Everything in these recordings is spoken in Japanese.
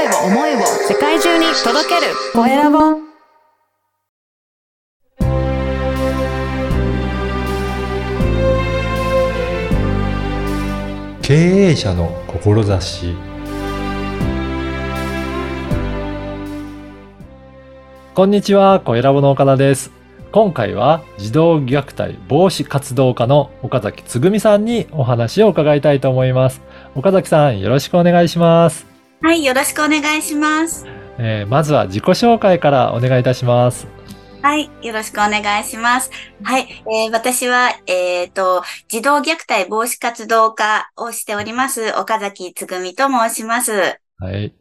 声を思いを世界中に届けるコエラボ経営者の志こんにちは、コエラボの岡田です。今回は児童虐待防止活動家の岡崎つぐみさんにお話を伺いたいと思います。岡崎さん、よろしくお願いします。はい、よろしくお願いします。えーまずは自己紹介からお願いいたします。はい、よろしくお願いします。はい、えー私は、えっ、と、児童虐待防止活動家をしております、岡崎つぐみと申します。はい。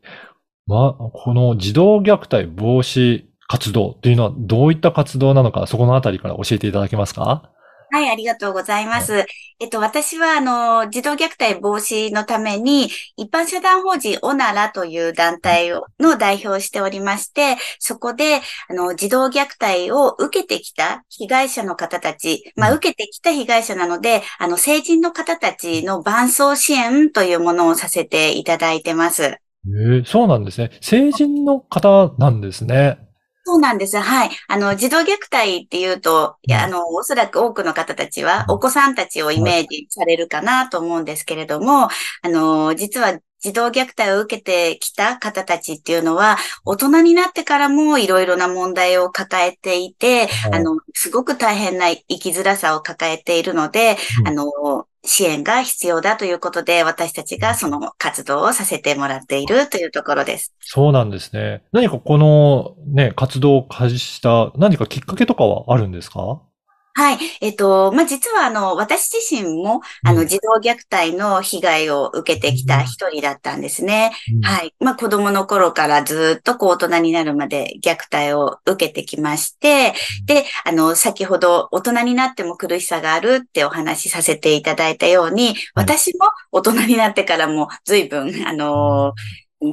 ま、この児童虐待防止活動っていうのはどういった活動なのか、そこのあたりから教えていただけますか？はい、ありがとうございます。えっと、私は、あの、児童虐待防止のために、一般社団法人オナラという団体をの代表をしておりまして、そこで、あの、児童虐待を受けてきた被害者の方たち、まあ、うん受けてきた被害者なので、あの、成人の方たちの伴走支援というものをさせていただいてます。えーそうなんですね。成人の方なんですね。そうなんです。はい。あの、児童虐待っていうと、いや、あの、おそらく多くの方たちは、うんお子さんたちをイメージされるかなと思うんですけれども、あの、実は、児童虐待を受けてきた方たちっていうのは、大人になってからもいろいろな問題を抱えていて、あの、すごく大変な生きづらさを抱えているので、うんあの、支援が必要だということで、私たちがその活動をさせてもらっているというところです。そうなんですね。何かこのね、活動を開始した何かきっかけとかはあるんですか？はい。えっと、まあ、実は、あの、私自身も、あの、うん児童虐待の被害を受けてきた一人だったんですね。い。はい。まあ、子供の頃からずっとこう大人になるまで虐待を受けてきまして、で、あの、先ほど大人になっても苦しさがあるってお話しさせていただいたように、私も大人になってからも随分、あの、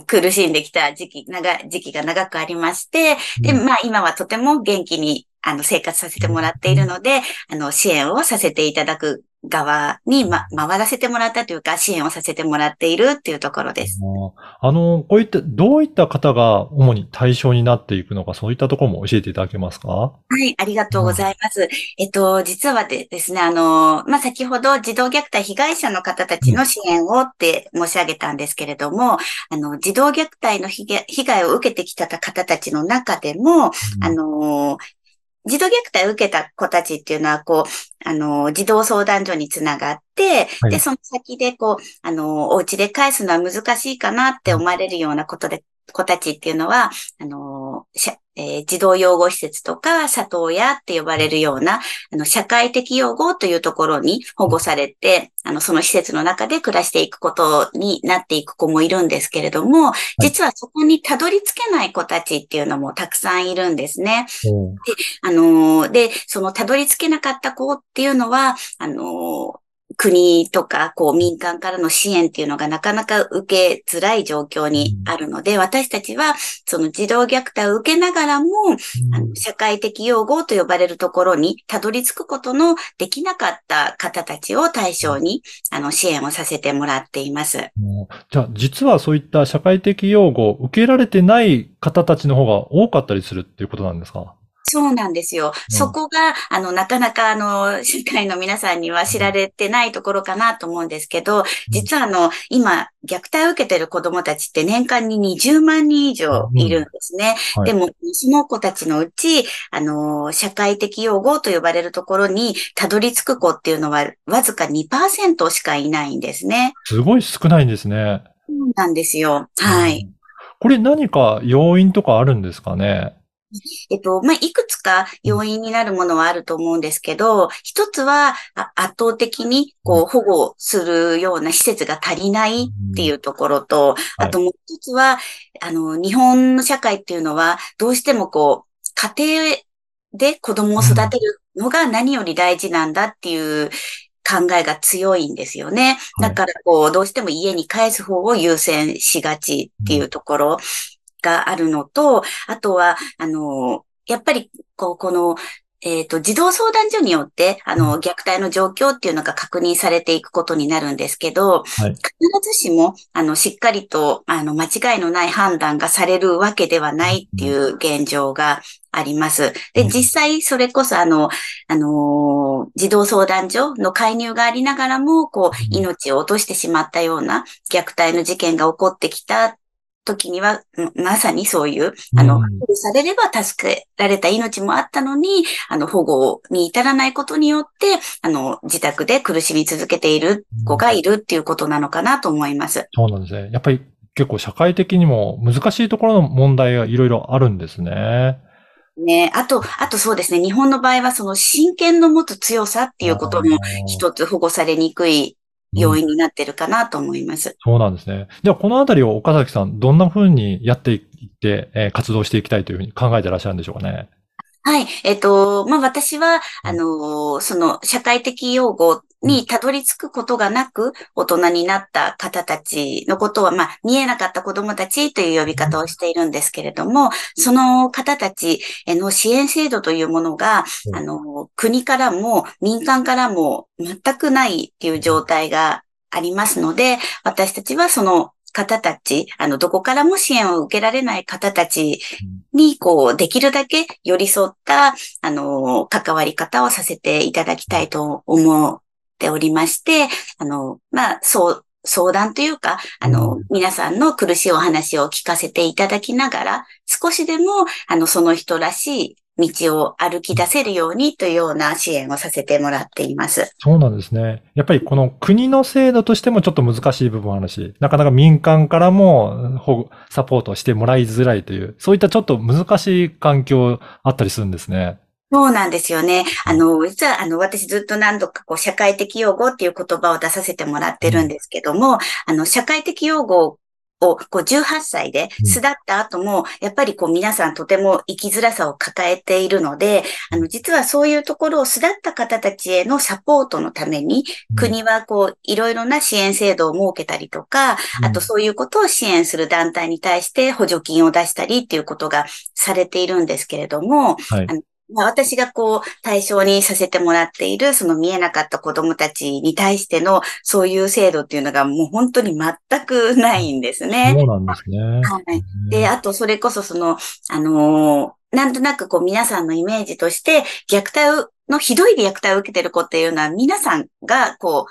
苦しんできた時期、長、時期が長くありまして、で、うんまあ今はとても元気に、あの、生活させてもらっているので、あの、支援をさせていただく側に、ま、回らせてもらったというか、支援をさせてもらっているっていうところです。あの、こういった、どういった方が主に対象になっていくのか、そういったところも教えていただけますか？はい、ありがとうございます。えっと、実はでですね、あの、まあ、先ほど児童虐待被害者の方たちの支援をって申し上げたんですけれども、あの、児童虐待の被害被害を受けてきた方たちの中でも、あの、児童虐待を受けた子たちっていうのは、こう、あの、児童相談所につながって、はい。で、その先で、こう、あの、お家で返すのは難しいかなって思われるようなことで、子たちっていうのは、あの、えー児童養護施設とか、里親って呼ばれるような、あの、社会的養護というところに保護されて、あの、その施設の中で暮らしていくことになっていく子もいるんですけれども、実はそこにたどり着けない子たちっていうのもたくさんいるんですね。あのーで、そのたどり着けなかった子っていうのは、あのー国とか、こう民間からの支援っていうのがなかなか受けづらい状況にあるので、私たちはその児童虐待を受けながらも、あの社会的養護と呼ばれるところにたどり着くことのできなかった方たちを対象に、あの、支援をさせてもらっています。じゃあ、実はそういった社会的養護を受けられてない方たちの方が多かったりするっていうことなんですか？そうなんですよ。うんそこが、あの、なかなか、あの、社会の皆さんには知られてないところかなと思うんですけど、実は、あの、今、虐待を受けている子供たちって年間に20万人以上いるんですね。うんはいでも、その子たちのうち、あの、社会的養護と呼ばれるところにたどり着く子っていうのは、わずか2%しかいないんですね。すごい少ないんですね。そうなんですよ。はい。これ何か要因とかあるんですかね？えっと、まあ、いくつか要因になるものはあると思うんですけど、一つはあ圧倒的にこう保護するような施設が足りないっていうところと、はい。あともう一つは、あの、日本の社会っていうのは、どうしてもこう、家庭で子供を育てるのが何より大事なんだっていう考えが強いんですよね。はい。だからこう、どうしても家に帰す方を優先しがちっていうところがあるのと、あとは、あの、やっぱり、こう、この、えっ、と、児童相談所によって、あの、虐待の状況っていうのが確認されていくことになるんですけど、はい。必ずしも、あの、しっかりと、あの、間違いのない判断がされるわけではないっていう現状があります。で、うん。実際、それこそ、あの、あのー児童相談所の介入がありながらも、こう、うん。命を落としてしまったような虐待の事件が起こってきた時には、うんまさにそういう、あの、うん保護されれば助けられた命もあったのに、あの、保護に至らないことによって、あの、自宅で苦しみ続けている子がいるっていうことなのかなと思います。そうなんですね。やっぱり結構社会的にも難しいところの問題がいろいろあるんですね。ね、あと、あとそうですね、日本の場合はその親権の持つ強さっていうことも一つ保護されにくい要因になってるかなと思います。そうなんですね。では、このあたりを岡崎さん、どんな風にやっていって、えー活動していきたいというふうに考えてらっしゃるんでしょうかね。はい。えっ、と、まあ、私は、あのーその社会的用語にたどり着くことがなく、大人になった方たちのことは、まあ、見えなかった子供たちという呼び方をしているんですけれども、その方たちへの支援制度というものが、うん。あの、国からも民間からも全くないっていう状態がありますので、私たちはその方たち、あの、どこからも支援を受けられない方たちに、こう、できるだけ寄り添った、あの、関わり方をさせていただきたいと思っておりまして、あの、まあ、そう、相談というか、あの、うん。皆さんの苦しいお話を聞かせていただきながら、少しでも、あの、その人らしい道を歩き出せるようにというような支援をさせてもらっています。そうなんですね。やっぱりこの国の制度としてもちょっと難しい部分あるし、なかなか民間からもサポートしてもらいづらいという、そういったちょっと難しい環境あったりするんですね。そうなんですよね。あの、実は、あの、私ずっと何度かこう、社会的用語っていう言葉を出させてもらってるんですけども、あの、社会的用語を、こう、18歳でうん。巣立った後も、やっぱりこう、皆さんとても生きづらさを抱えているので、あの、実はそういうところを巣立った方たちへのサポートのために、国はこう、いろいろな支援制度を設けたりとか、あとそういうことを支援する団体に対して補助金を出したりっていうことがされているんですけれども、はい私がこう対象にさせてもらっているその見えなかった子供たちに対してのそういう制度っていうのがもう本当に全くないんですね。そうなんですね。はい。で、あとそれこそその、あのーなんとなくこう皆さんのイメージとして虐待のひどい虐待を受けてる子っていうのは皆さんがこ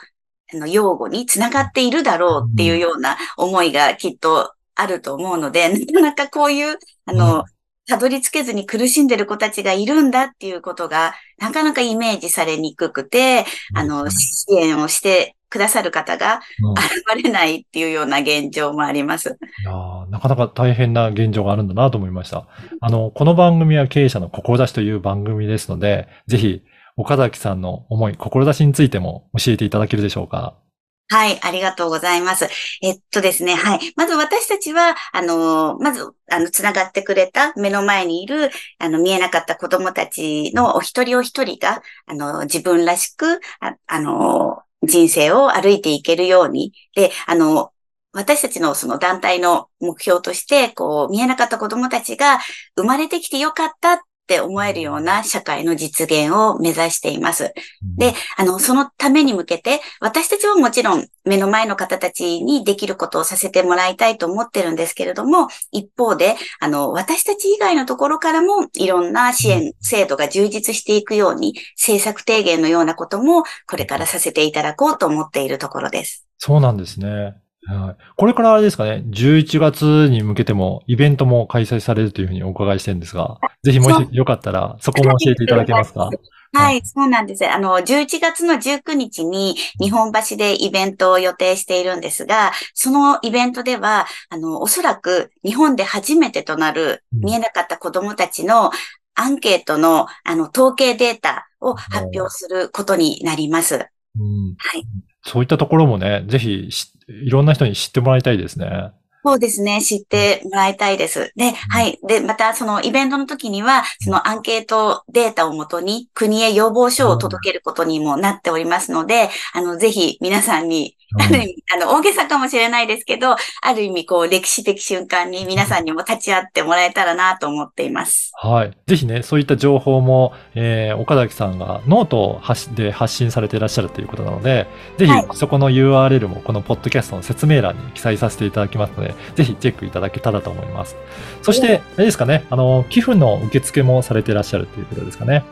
う、あの、用語につながっているだろうっていうような思いがきっとあると思うので、なかなかこういう、あの、うんたどり着けずに苦しんでる子たちがいるんだっていうことが、なかなかイメージされにくくて、あの、支援をしてくださる方がうん現れないっていうような現状もあります。いやーなかなか大変な現状があるんだなと思いました。あの、この番組は経営者の志という番組ですので、ぜひ、岡崎さんの思い、志についても教えていただけるでしょうか？はい、ありがとうございます。えっとですね、はい。まず私たちは、あの、まず、あの、つながってくれた目の前にいる、あの、見えなかった子供たちのお一人お一人が、あの、自分らしく、ああの、人生を歩いていけるように。で、あの、私たちのその団体の目標として、こう、見えなかった子供たちが生まれてきてよかったって思えるような社会の実現を目指しています。で、あの、そのために向けて、私たちはもちろん目の前の方たちにできることをさせてもらいたいと思ってるんですけれども、一方で、あの、私たち以外のところからもいろんな支援制度が充実していくように、政策提言のようなこともこれからさせていただこうと思っているところです。そうなんですね。はい。これからあれですかね、11月に向けてもイベントも開催されるというふうにお伺いしてるんですが、ぜひもしよかったらそこも教えていただけますか？はい、そうなんです。あの、11月の19日に日本橋でイベントを予定しているんですが、そのイベントでは、あの、おそらく日本で初めてとなるうん。見えなかった子供たちのアンケートの、あの、統計データを発表することになります。うん、はい。そういったところもね、ぜひいろんな人に知ってもらいたいですね。そうですね。知ってもらいたいです。で、はい。で、また、そのイベントの時には、そのアンケートデータをもとに、国へ要望書を届けることにもなっておりますので、あの、ぜひ皆さんに、うんある意味、あの、大げさかもしれないですけど、ある意味、こう、歴史的瞬間に皆さんにも立ち会ってもらえたらなと思っています。はい。ぜひね、そういった情報も、えー岡崎さんがノートを発しで発信されていらっしゃるということなので、ぜひはいそこの URL もこのポッドキャストの説明欄に記載させていただきますので、ぜひチェックいただけたらと思います。そして、あれですかね、あの、寄付の受付もされていらっしゃるということですかね。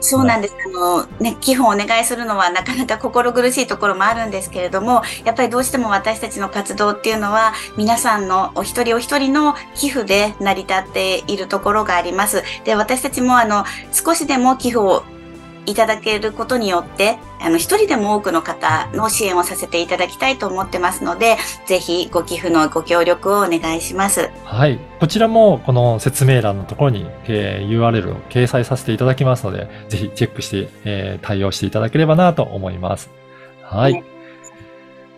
そうなんです。あの、ね、寄付をお願いするのはなかなか心苦しいところもあるんですけれども、やっぱりどうしても私たちの活動っていうのは、皆さんのお一人お一人の寄付で成り立っているところがあります。で、私たちもあの、少しでも寄付をいただけることによって、あの、一人でも多くの方の支援をさせていただきたいと思ってますので、ぜひご寄付のご協力をお願いします。はい。こちらもこの説明欄のところに、えー URL を掲載させていただきますので、ぜひチェックして、えー対応していただければなと思います。はい。ね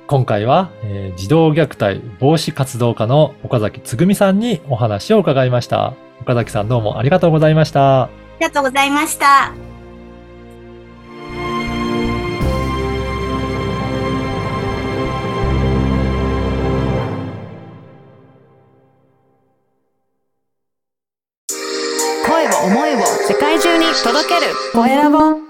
今回は、えー児童虐待防止活動家の岡崎つぐみさんにお話を伺いました。岡崎さんどうもありがとうございました。ありがとうございました。声を思